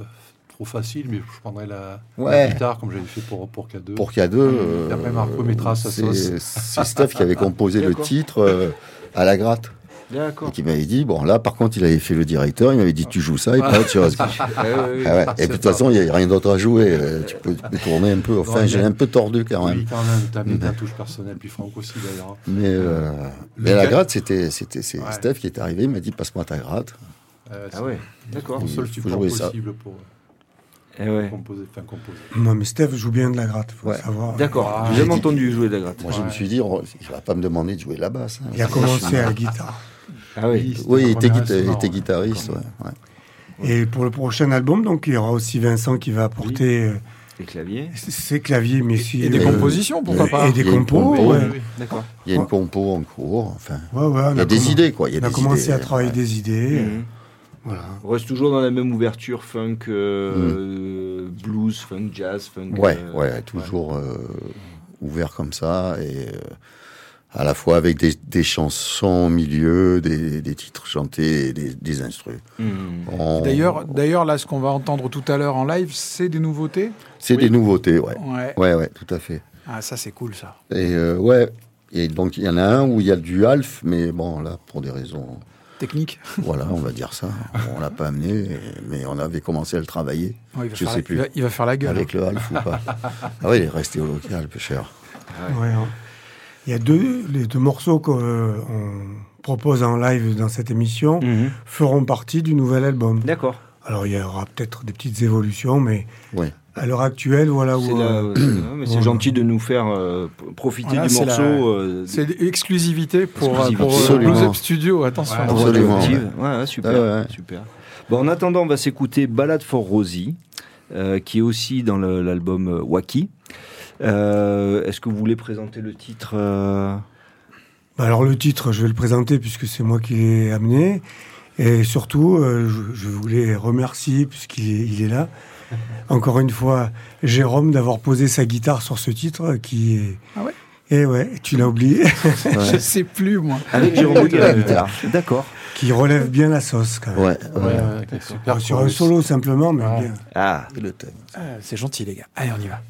trop facile, mais je prendrai la, guitare comme j'avais fait pour, pour K2. Pour qu'il y a deux. Et après, Marco mettra sa c'est- sauce. C'est Steph qui avait composé le titre euh, à la gratte. Et qui m'avait dit, bon, là, par contre, il avait fait le directeur, il m'avait dit, tu joues ça et pas autre chose. *laughs* Ouais, ouais, ouais. Ah. Ah, Et de toute façon, il n'y a rien d'autre à jouer. euh, Tu peux, tu peux tourner un peu. Enfin, j'ai un peu tordu quand même. Oui, quand même, t'as mis ta touche personnelle, puis Franck aussi d'ailleurs. Mais, euh, mais la gratte, c'était, c'était, c'est Ouais. Steph qui est arrivé, il m'a dit, passe-moi ta gratte. Euh, Ah ouais, d'accord. C'est le seul Il faut support jouer ça. possible pour. Eh ouais. composer, enfin composer. Non, mais Steph joue bien de la gratte, faut Ouais. savoir. D'accord, Ah, j'ai jamais dit- entendu jouer de la gratte. Moi, je me suis dit, on- il va pas me demander de jouer la basse. hein. Il a commencé à la guitare. Ah oui. Oui, il était, guita- il guitariste. ouais, ouais. Et pour le prochain album, donc, il y aura aussi Vincent qui va apporter euh, Les claviers. ses claviers, mais aussi... Et des euh, compositions, pourquoi pas Et des compos, compo, ouais. oui, D'accord. Il y a une compo en cours. Enfin, Ouais, ouais, on il y a des idées, quoi. Il y a On a des commencé idées, à travailler ouais. des idées. Voilà. On reste toujours dans la même ouverture funk, euh, blues, funk, jazz, funk. Ouais, euh, ouais, toujours euh, ouvert comme ça et euh, à la fois avec des, des chansons au milieu, des, des titres chantés et des, des instrus. On- D'ailleurs, d'ailleurs, là, ce qu'on va entendre tout à l'heure en live, c'est des nouveautés? c'est oui. des nouveautés, ouais. Ouais. Ouais, ouais, tout à fait. Ah, ça, c'est cool, ça. Et euh, ouais, et donc il y en a un où il y a du half, mais bon, là, pour des raisons, Technique. voilà, on va dire ça. On l'a pas amené, mais on avait commencé à le travailler Ouais, il, va Je sais la, plus. il, va, il va faire la gueule. avec le half ou pas. *laughs* Ah oui, il est resté au local, cher. Ouais, hein. Il y a deux, les deux morceaux qu'on propose en live dans cette émission Mhm. feront partie du nouvel album. D'accord. Alors il y aura peut-être des petites évolutions, mais Ouais. À l'heure actuelle, voilà C'est euh, voilà. gentil de nous faire euh, profiter Voilà, du morceau. euh, C'est l'exclusivité pour, Exclusivité. pour Absolument. Blues Up Studio. Attention. Ouais, Absolument. Ouais, super, Ouais, ouais. super. Bon, en attendant, on va s'écouter Ballade for Rosie, euh, qui est aussi dans l'album euh, Wacky. Euh, Est-ce que vous voulez présenter le titre euh, bah, alors le titre, je vais le présenter puisque c'est moi qui l'ai amené. Et surtout, euh, je, je voulais remercier, puisqu'il est, il est là, encore une fois, Jérôme d'avoir posé sa guitare sur ce titre qui est... Ah ouais? Et ouais, tu l'as oublié, *laughs* Je sais plus, moi. Avec Jérôme la guitare. D'accord. qui relève bien la sauce quand même. Ouais, Ouais, ouais. ouais, super sur un solo simplement, mais Ouais. bien. Ah, C'est le thème. Ah, c'est gentil, les gars. Allez, on y va.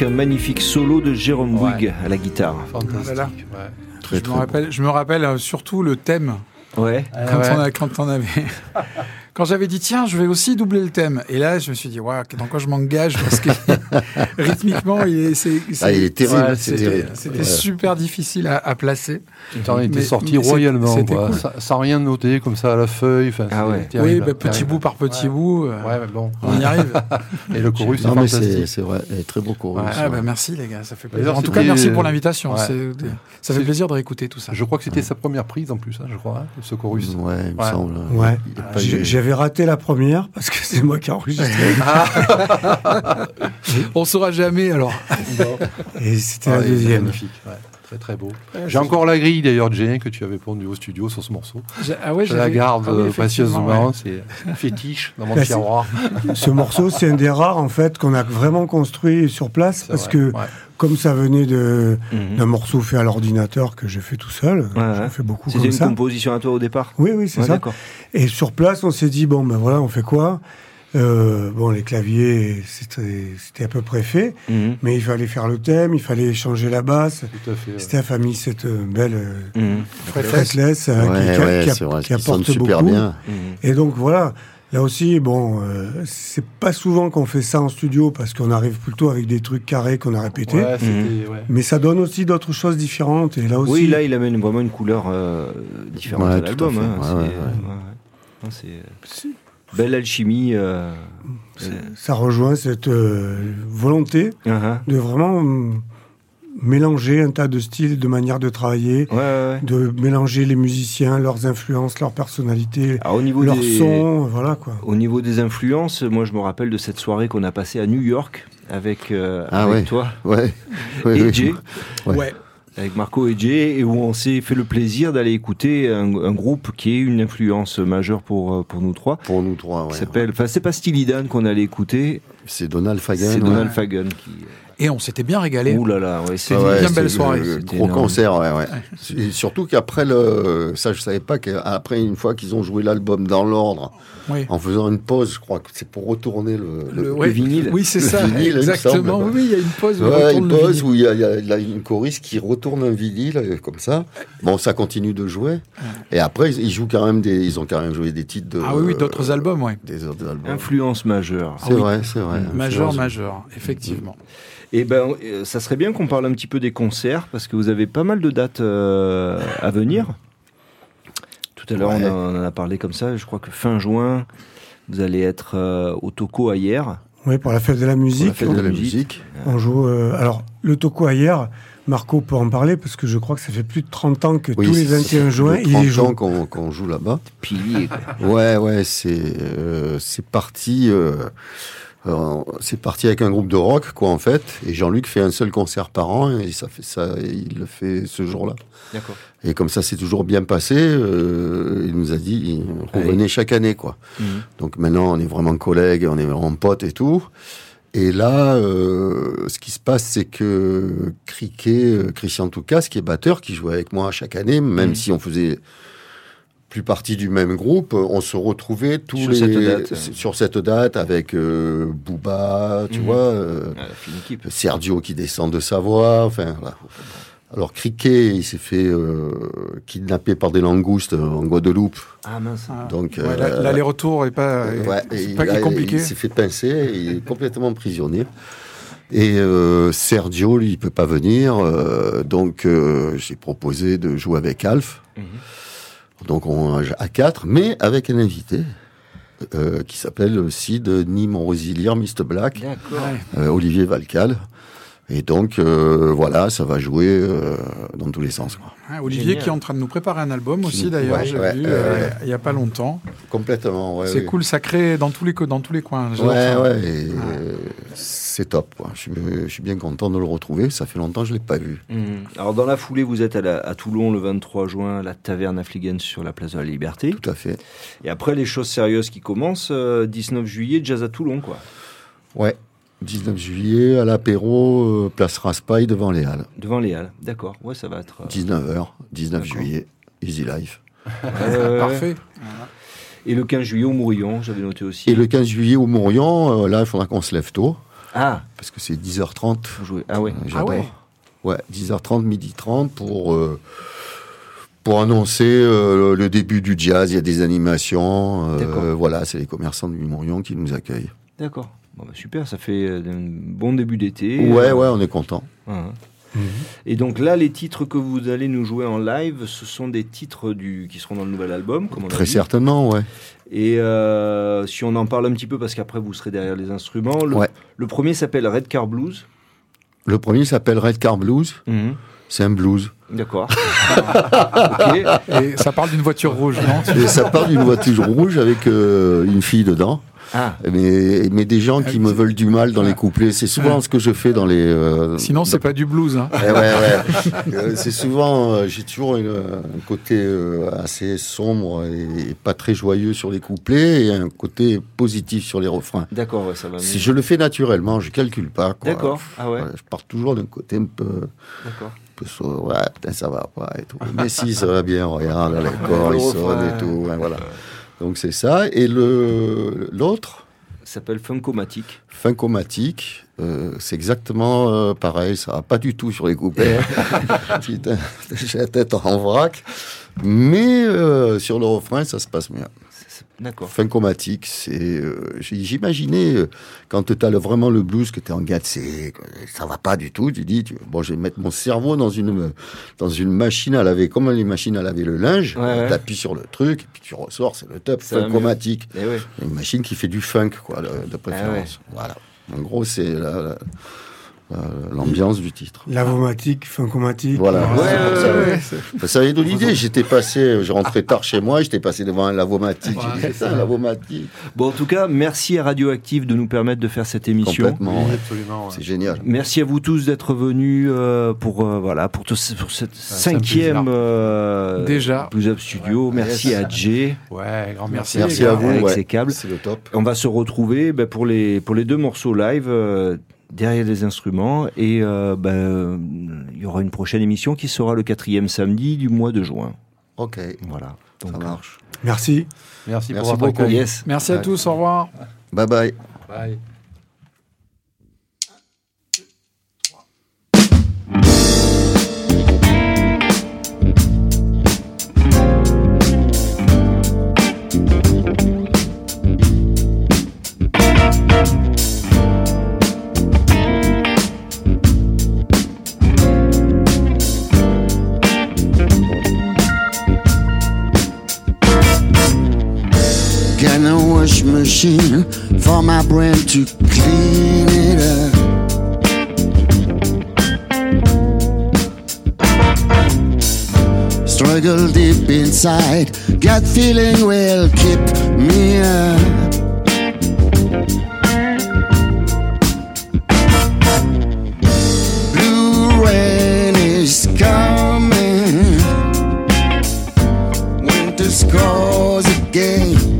Avec un magnifique solo de Jérôme Ouais. Bouygues à la guitare. Fantastique. Voilà. ouais. Très, Je très me rappelle, je me rappelle euh, surtout le thème. Ouais. Quand, ouais. on a, quand on avait. *laughs* Quand j'avais dit, tiens, je vais aussi doubler le thème. Et là, je me suis dit, ouais, dans quoi je m'engage? Parce que *laughs* rythmiquement, il est, c'est, c'est- Ah, il est terrible, c'était, terrible. c'était Ouais. super difficile à, à placer. Étais Mais- sorti royalement, c'était quoi. cool. Sans, sans rien noter, comme ça à la feuille. Ah ouais. terrible, oui, bah, petit terrible. bout par petit Ouais. bout, euh, Ouais, mais bon. on y arrive. *laughs* Et le chorus, c'est Non, mais c'est fantastique. c'est vrai, et très beau chorus. Ouais. Ah, bah, merci les gars, ça fait plaisir. En tout cas, merci pour l'invitation. Ouais. c'est- Ça fait plaisir de réécouter tout ça. Je crois que c'était sa première prise en plus, hein, je crois, hein, ce chorus. Ouais, il me semble. Il eu- J'avais raté la première parce que c'est moi qui ai enregistré. *laughs* On saura jamais alors. *laughs* Et c'était Ah, la est deuxième. Magnifique, ouais. très très beau. J'ai encore la grille d'ailleurs, Jane, que tu avais pondue au studio sur ce morceau. J'ai- Ah ouais, Je la garde ah oui, euh, précieusement, ouais. c'est fétiche dans mon Bah, tiroir. Ce morceau, c'est un des rares en fait qu'on a vraiment construit sur place parce vrai, que ouais. comme ça venait de Mhm. d'un morceau fait à l'ordinateur que j'ai fait tout seul, Ouais, j'en fais beaucoup C'était comme une ça. composition à toi au départ Oui, oui, c'est Ouais, ça. Et sur place, on s'est dit bon ben voilà, on fait quoi? Euh, Bon, les claviers, c'était à peu près fait, Mhm. mais il fallait faire le thème, il fallait changer la basse. Tout à fait. ouais. Steph a mis cette euh, belle euh, Mhm. fretless Ouais, qui, qui- ouais, qui- c'est vrai, qui qui sonne apporte super beaucoup. bien. Mhm. Et donc voilà, là aussi, bon, euh, c'est pas souvent qu'on fait ça en studio parce qu'on arrive plutôt avec des trucs carrés qu'on a répétés. Ouais, ouais. Mais ça donne aussi d'autres choses différentes. Et là aussi, Oui, là, il amène vraiment une couleur euh, différente Ouais, à l'album. hein. Ouais, C'est- belle alchimie. euh, ça rejoint cette euh, volonté uh-huh. de vraiment mélanger un tas de styles, de manières de travailler, Ouais, ouais, ouais. de mélanger les musiciens, leurs influences, leurs personnalités, Alors, au niveau leur des... son, voilà quoi. Au niveau des influences, moi je me rappelle de cette soirée qu'on a passée à New York avec, euh, Ah avec ouais. toi Ouais. Et oui. Jay, Ouais. Avec Marco et Jay, et où on s'est fait le plaisir d'aller écouter un, un groupe qui est une influence majeure pour, euh, pour nous trois. Pour nous trois, ouais. s'appelle, enfin c'est pas Steely Dan qu'on allait écouter, C'est Donald Fagan. c'est ouais. Donald Fagan qui. Et on s'était bien régalé. Ouh là là, ouais, Ah ouais, c'est belle le- soirée. le Gros énorme. concert, ouais, ouais. Et surtout qu'après le, ça je savais pas qu'après une fois qu'ils ont joué l'album dans l'ordre, Oui. en faisant une pause, je crois que c'est pour retourner le, Le, le- ouais. vinyle. Oui, c'est ça. vinyle, il exactement. semble. Oui, il y a une pause. où Ouais, une pause vinyle. où il y a, il y a- il y a une choriste qui retourne un vinyle euh, comme ça. Bon, ça continue de jouer. Et après, ils jouent quand même des, ils ont quand même joué des titres de. Ah oui, oui, d'autres euh, albums, oui. Des autres albums. Influence majeure. C'est vrai, c'est vrai. Majeur, Influence. majeur, effectivement. Et ben, euh, ça serait bien qu'on parle un petit peu des concerts parce que vous avez pas mal de dates euh, à venir. Tout à l'heure, Ouais. on, en- on en a parlé comme ça. Je crois que fin juin, vous allez être euh, au Toco à hier. Oui, pour la fête de la musique. fête de la musique. On joue. euh, alors, le Toco hier, Marco peut en parler parce que je crois que ça fait plus de 30 ans que Oui, tous les c'est- 21 c'est juin, il 30 y joue. ans qu'on qu'on joue là-bas. Pilier. Ouais, ouais, c'est euh, c'est parti. Euh, c'est parti avec un groupe de rock, quoi, en fait. Et Jean-Luc fait un seul concert par an et ça fait ça. et il le fait ce jour-là. D'accord. Et comme ça, c'est toujours bien passé. euh, il nous a dit, il revenait chaque année, quoi. Mhm. Donc maintenant, on est vraiment collègues, on est vraiment potes et tout. Et là, euh, ce qui se passe, c'est que Criquet, Christian Toucas, qui est batteur, qui jouait avec moi chaque année, même Mhm. si on faisait plus partie du même groupe, euh, on se retrouvait tous Sur les cette date. sur cette date avec euh, Booba, tu Mhm. vois, euh, Ah, la fine équipe. Sergio qui descend de Savoie, enfin voilà. Alors Criquet, il s'est fait euh, kidnapper par des langoustes en Guadeloupe. Ah mince. Ah. Donc Ouais, euh, L'aller-retour est pas, est- Ouais, c'est et pas là, compliqué. Il s'est fait pincer, il est complètement prisonnier. Et euh, Sergio, lui, il peut pas venir, euh, donc euh, j'ai proposé de jouer avec Alf. Mhm. Donc on à quatre, mais avec un invité euh, qui s'appelle Sid Nîmes Rosilière, Mr Black, euh, Olivier Valcal. Et donc euh, voilà, ça va jouer euh, dans tous les sens. Quoi. Hein, Olivier Génial. qui est en train de nous préparer un album aussi d'ailleurs, ouais, j'ai ouais, vu euh, il y a pas longtemps. Complètement, ouais. c'est cool, ça crée dans tous les dans tous les coins. Ouais, ouais, et, euh, c'est top. Quoi. Je, suis, je suis bien content de le retrouver. Ça fait longtemps que je l'ai pas vu. Mhm. Alors dans la foulée, vous êtes à, la- à Toulon le 23 juin, à la taverne Affliguen sur la place de la Liberté. Tout à fait. Et après les choses sérieuses qui commencent, euh, 19 juillet, jazz à Toulon, quoi. Ouais. 19 juillet, à l'apéro, euh, place Raspail devant les Halles. Devant les Halles. D'accord. Ouais, ça va être. euh, 19h, 19 D'accord. juillet, Easy Life. *laughs* euh, Parfait. Et le 15 juillet au Mourillon, j'avais noté aussi. Et le 15 juillet au Mourion, euh, là, il faudra qu'on se lève tôt. Ah, parce que c'est 10h30. vous jouez. Ah ouais. Euh, Ah J'adore. ouais. Ouais, 10h30, midi 30 pour, euh, pour annoncer euh, le début du jazz. Il y a des animations. euh, D'accord. voilà, c'est les commerçants du Mourion qui nous accueillent. D'accord. Bon, bah, super, ça fait euh, un bon début d'été. Ouais, Euh, ouais, on est content. hein. Et donc là, les titres que vous allez nous jouer en live, ce sont des titres du, qui seront dans le nouvel album, comme on a Très dit. certainement, ouais. Et euh, si on en parle un petit peu, parce qu'après vous serez derrière les instruments, le, Ouais. le premier s'appelle Red Car Blues. Le premier s'appelle Red Car Blues. C'est un blues. D'accord. *laughs* ok. Et ça parle d'une voiture rouge, non? Et ça part d'une voiture rouge avec euh, une fille dedans. Ah, Mais, mais des gens qui me veulent du mal dans les couplets. C'est souvent ce que je fais dans les. euh, Sinon, c'est pas du blues. Hein. Eh ouais, ouais. *laughs* Euh, c'est souvent, euh, j'ai toujours une- un côté euh, assez sombre et, pas très joyeux sur les couplets et un côté positif sur les refrains. d'accord, ouais, ça va mieux. Si je le fais naturellement, je calcule pas. quoi. D'accord. Ah ouais, je pars toujours d'un côté un peu, d'accord. un peu so- ouais, putain, ça va pas et tout. Mais si, ça va bien, regarde, les corps, Le ils sonnent et tout. ouais, voilà. Donc c'est ça. Et le l'autre, Ça s'appelle Funkomatic. Funkomatique, euh, c'est exactement euh, pareil, ça va pas du tout sur les. Putain, *laughs* j'ai la tête en vrac. Mais euh, sur le refrain, ça se passe bien. Funkomatique, c'est. euh, J'imaginais, euh, quand tu as vraiment le blues, que tu es en c'est ça va pas du tout, tu dis, tu- bon, je vais mettre mon cerveau dans une, dans une machine à laver, comme les machines à laver le linge, Ouais, tu appuies sur le truc, et puis tu ressors, c'est le top. Funkomatique. Eh ouais. Une machine qui fait du funk, quoi, de, Ah de préférence. Voilà. En gros, c'est la- la- la- l'ambiance du titre. Lavomatique, funkomatique. Voilà. Ouais. Bah, Ça vient de l'idée. J'étais passé, je rentrais tard chez moi, j'étais passé devant un lavomatique. Dit, *laughs* ça, lavomatique. Bon, en tout cas, merci à Radioactive de nous permettre de faire cette émission. Complètement. ouais. absolument. ouais. C'est génial. Merci à vous tous d'être venus euh, pour euh, voilà pour, tout- pour cette cinquième euh, Déjà. Blues Up Studio. Merci à Jay Ouais, grand merci. Merci à vous. avec ouais. ses câbles. C'est le top. On va se retrouver ben, pour les pour les deux morceaux live euh, derrière les instruments et euh, ben, il y aura une prochaine émission qui sera le quatrième samedi du mois de juin. Ok. Voilà. Ça marche. Merci. Merci, Merci pour votre beaucoup. yes. Merci à Ouais. tous, au revoir. Bye bye. Bye. For my brain to clean it up. Struggle deep inside, gut feeling will keep me up. Blue rain is coming, winter scores again.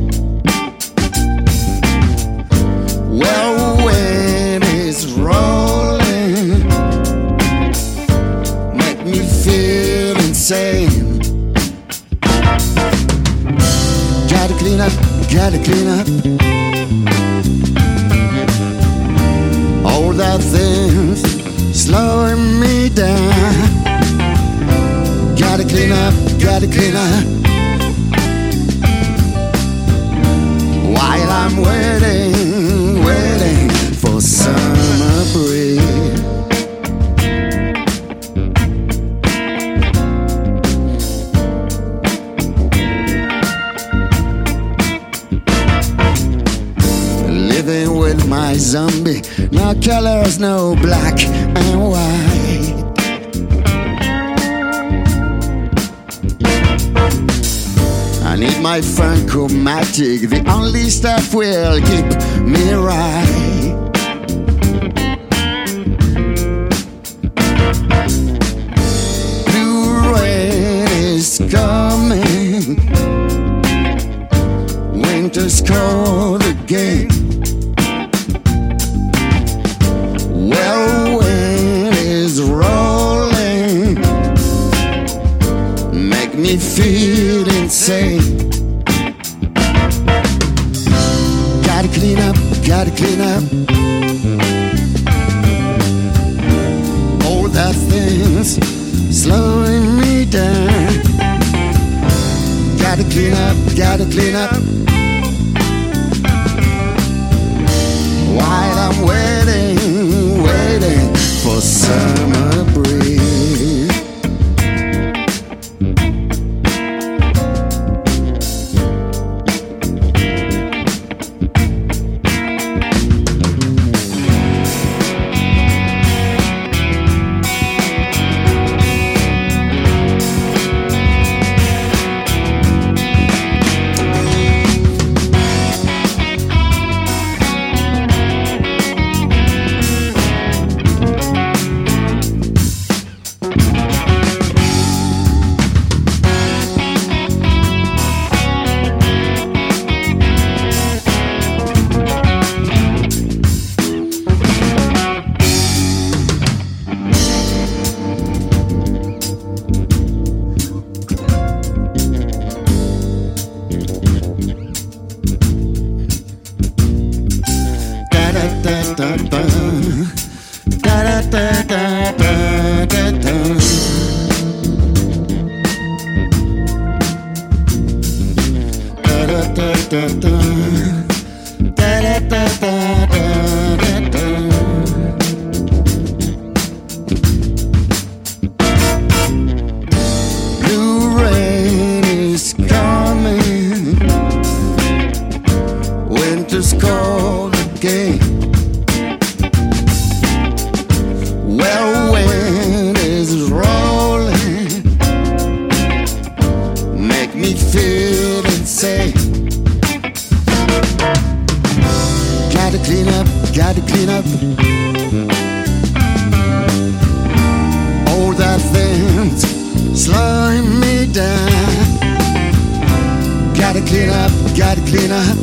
Gotta clean up, gotta clean up.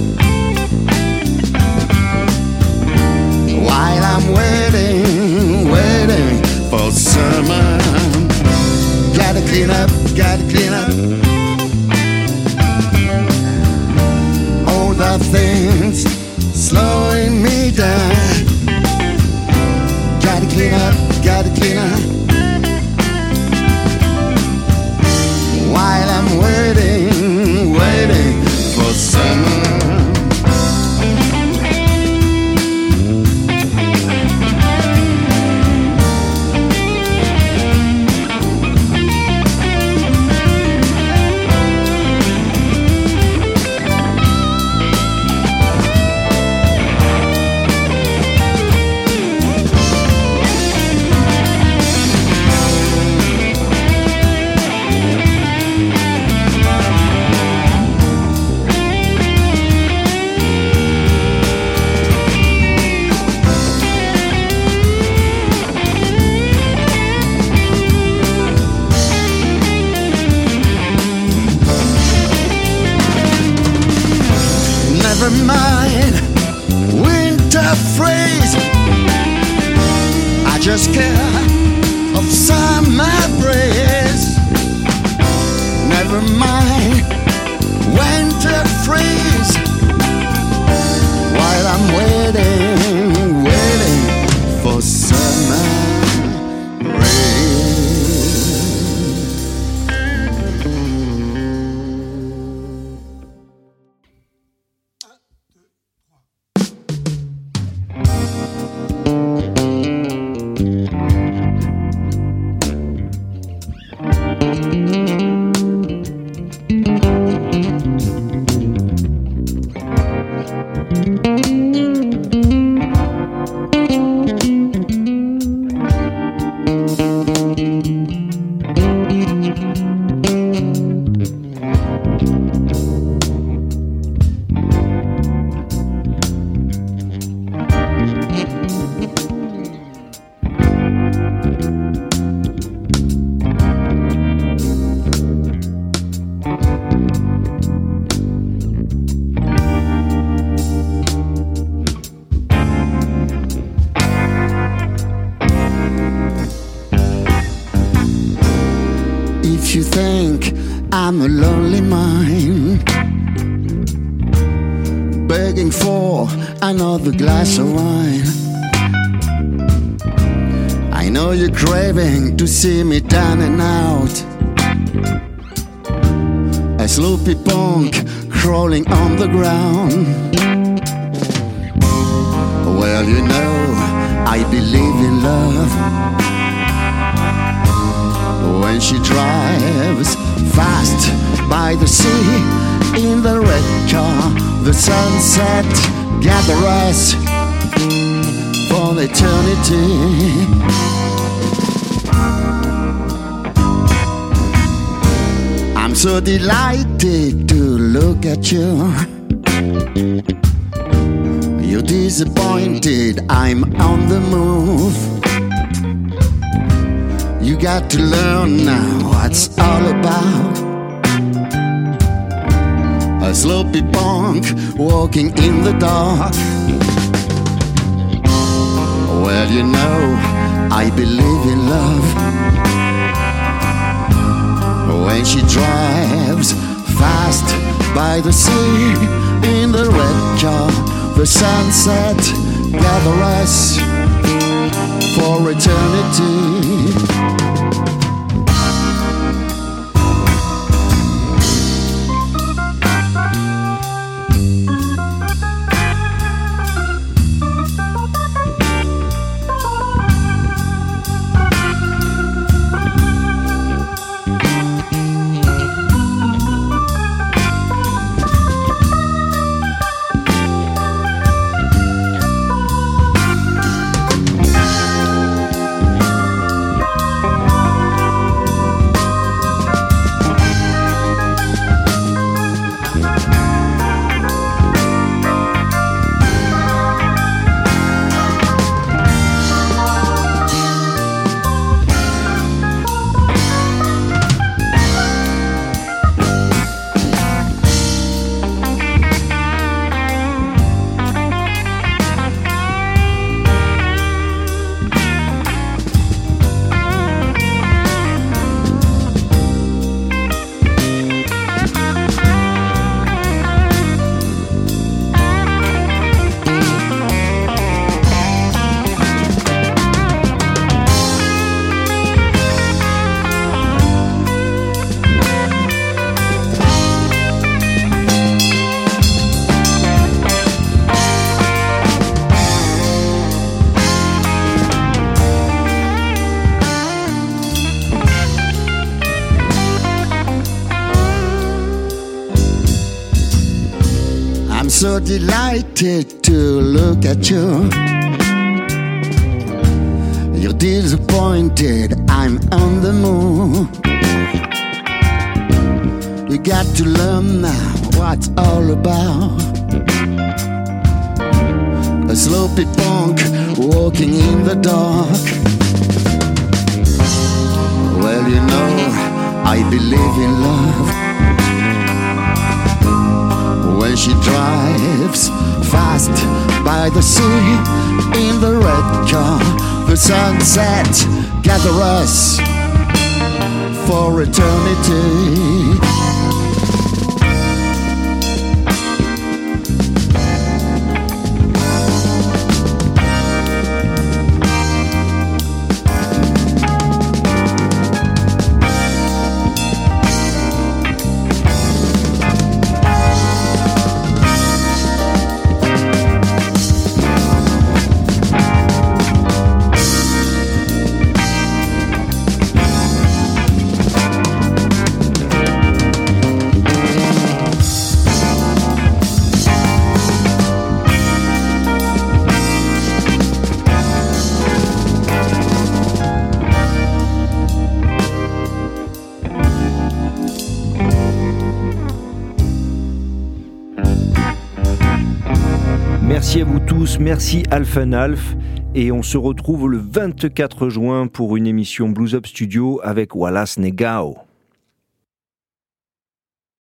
While I'm waiting, waiting for summer. Gotta clean up, gotta clean up. All the things slowing me down. Gotta clean up, gotta clean up. A punk crawling on the ground. Well, you know, I believe in love. When she drives fast by the sea in the red car, the sunset gathers us for eternity. So delighted to look at you. You're disappointed, I'm on the move. You got to learn now what's all about. A sloppy punk walking in the dark. Well, you know, I believe in love. When she drives fast by the sea in the red car, the sunset gather us for eternity. So delighted to look at you. You're disappointed, I'm on the moon. You got to learn now what's all about. A sloppy punk walking in the dark. Well, you know, I believe in love when she drives fast by the sea in the red car. The sunset gathers us for eternity. Merci Alpha Alf. Et on se retrouve le 24 juin pour une émission Blues Up Studio avec Wallace Negao.